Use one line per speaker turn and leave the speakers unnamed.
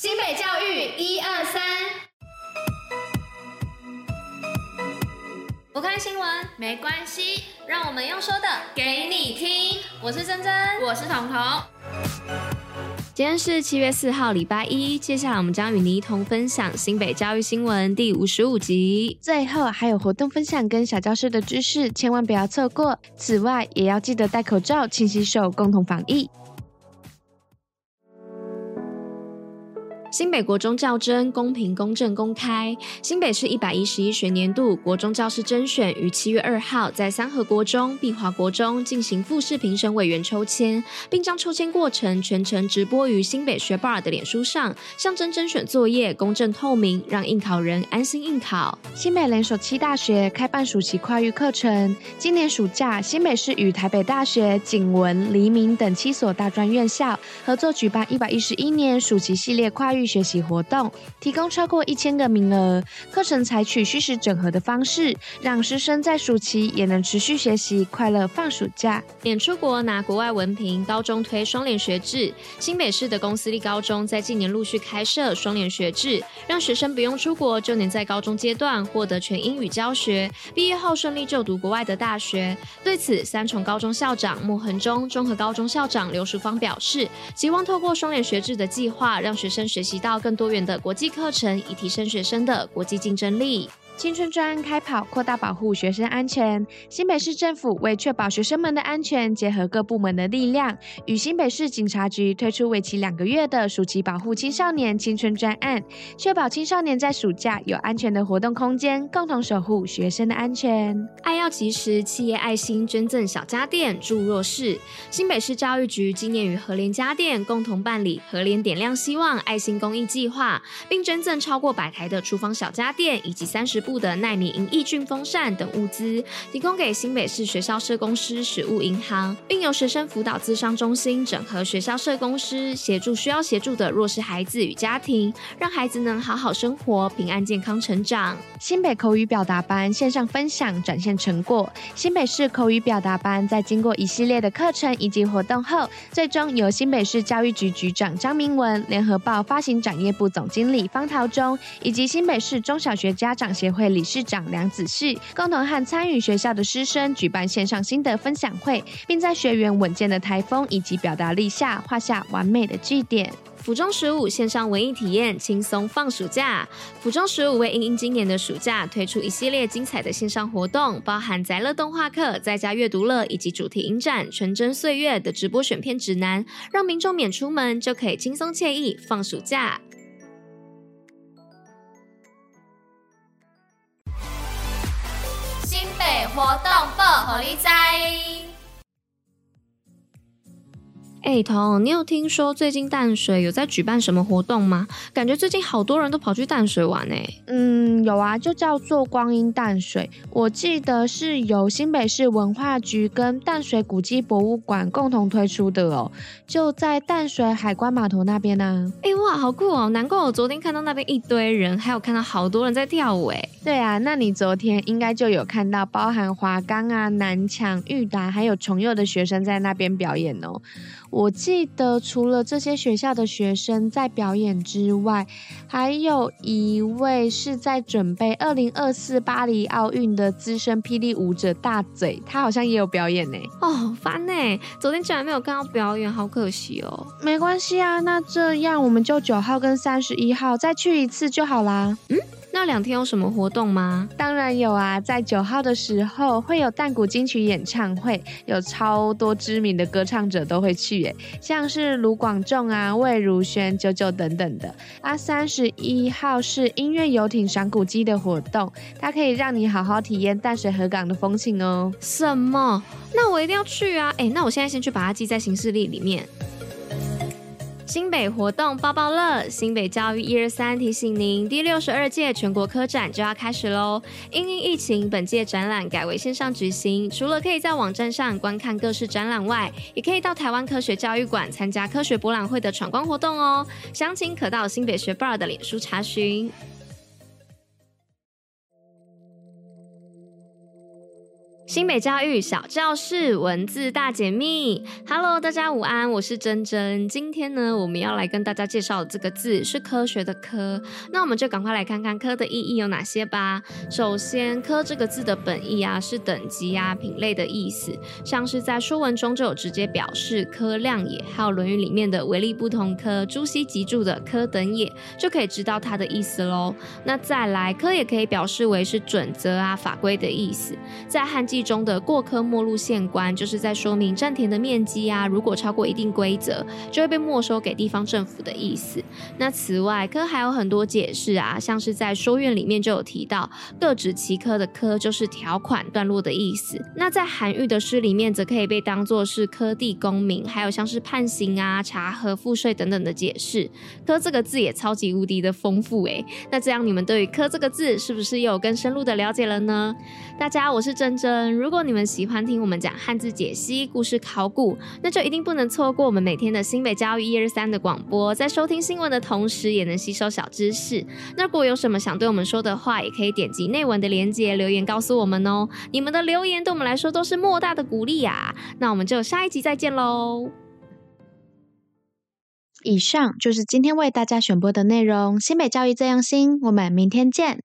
新北教育一二三，不看新闻没关系，让我们用说的给你听。我是珍珍，我是彤彤。今天是七月四号，礼拜一。接下来我们将与您一同分享新北教育新闻第五十五集。
最后还有活动分享跟小教室的知识，千万不要错过。此外，也要记得戴口罩、勤洗手，共同防疫。
新北国中教甄公平、公正、公开。新北市一百一十一学年度国中教师甄选于七月二号在三和国中、碧华国中进行复试评审委员抽签，并将抽签过程全程直播于新北学霸的脸书上，象征甄选作业公正透明，让应考人安心应考。
新北联手七大学开办暑期跨域课程。今年暑假，新北市与台北大学、景文、黎明等七所大专院校合作举办一百一十一年暑期系列跨域。学习活动提供超过一千个名额，课程采取虚实整合的方式，让师生在暑期也能持续学习，快乐放暑假。
免出国拿国外文凭，高中推双联学制。新北市的公私立高中在近年陆续开设双联学制，让学生不用出国就能在高中阶段获得全英语教学，毕业后顺利就读国外的大学。对此，三重高中校长穆恒忠、综合高中校长刘淑芳表示，希望透过双联学制的计划，让学生学习。及到更多元的国际课程，以提升学生的国际竞争力。
青春专案开跑，扩大保护学生安全。新北市政府为确保学生们的安全，结合各部门的力量，与新北市警察局推出为期两个月的暑期保护青少年青春专案，确保青少年在暑假有安全的活动空间，共同守护学生的安全。
爱要及时，企业爱心捐赠小家电助弱势。新北市教育局今年与和联家电共同办理和联点亮希望爱心公益计划，并捐赠超过百台的厨房小家电以及三十。部的耐米银抑菌风扇等物资，提供给新北市学校社工师食物银行，并由学生辅导咨商中心整合学校社工师，协助需要协助的弱势孩子与家庭，让孩子能好好生活，平安健康成长。
新北口语表达班线上分享展现成果。新北市口语表达班在经过一系列的课程以及活动后，最终由新北市教育局局长张明文、联合报发行展业部总经理方桃忠以及新北市中小学家长协会。会理事长梁子旭共同和参与学校的师生举办线上心得分享会，并在学员稳健的台风以及表达力下画下完美的句点。
府中十五线上文艺体验，轻松放暑假。府中十五为因应今年的暑假推出一系列精彩的线上活动，包含宅乐动画课、在家阅读乐以及主题影展“纯真岁月”的直播选片指南，让民众免出门就可以轻松惬意放暑假。活动报虎哩知。哎，彤，你有听说最近淡水有在举办什么活动吗？感觉最近好多人都跑去淡水玩哎。
嗯，有啊，就叫做光阴淡水。我记得是由新北市文化局跟淡水古迹博物馆共同推出的哦，就在淡水海关码头那边呢。
哎哇，好酷哦！难怪我昨天看到那边一堆人，还有看到好多人在跳舞哎。
对啊，那你昨天应该就有看到包含华冈啊、南强、裕达还有崇佑的学生在那边表演哦。我记得除了这些学校的学生在表演之外，还有一位是在准备二零二四巴黎奥运的资深霹雳舞者大嘴，他好像也有表演呢。
哦，烦呢，昨天竟然没有看到表演，好可惜哦。
没关系啊，那这样我们就九号跟三十一号再去一次就好啦。
嗯。那两天有什么活动吗？
当然有啊，在九号的时候会有淡谷金曲演唱会，有超多知名的歌唱者都会去耶，像是卢广仲啊、魏如萱、九九等等的。啊，三十一号是音乐游艇赏古迹的活动，它可以让你好好体验淡水河港的风情哦。
什么？那我一定要去啊！哎，那我现在先去把它记在行事历里面。新北活动抱抱乐，新北教育一二三提醒您，第六十二届全国科展就要开始喽。因应疫情，本届展览改为线上举行，除了可以在网站上观看各式展览外，也可以到台湾科学教育馆参加科学博览会的闯关活动哦。详情可到新北学 bar 的脸书查询。新北教育小教室文字大解密，Hello，大家午安，我是珍珍。今天呢，我们要来跟大家介绍的这个字是科学的科，那我们就赶快来看看科的意义有哪些吧。首先，科这个字的本意啊是等级啊、品类的意思，像是在说文中就有直接表示科量也，还有《论语》里面的唯利不同科，朱熹集注的科等也，就可以知道它的意思喽。那再来，科也可以表示为是准则啊、法规的意思，在汉记中的过科没入县官，就是在说明占田的面积啊，如果超过一定规则，就会被没收给地方政府的意思。那此外，科还有很多解释啊，像是在说院里面就有提到，各指其科的科就是条款段落的意思。那在韩愈的诗里面，则可以被当作是科第公民，还有像是判刑啊、查核赋税等等的解释。科这个字也超级无敌的丰富诶。那这样你们对于科这个字是不是又有更深入的了解了呢？大家，我是珍珍，如果你们喜欢听我们讲汉字解析、故事考古，那就一定不能错过我们每天的新北教育一二三的广播。在收听新闻的同时，也能吸收小知识。那如果有什么想对我们说的话，也可以点击内文的链接留言告诉我们哦。你们的留言对我们来说都是莫大的鼓励呀。那我们就下一集再见喽。
以上就是今天为大家选播的内容。新北教育最用心，我们明天见。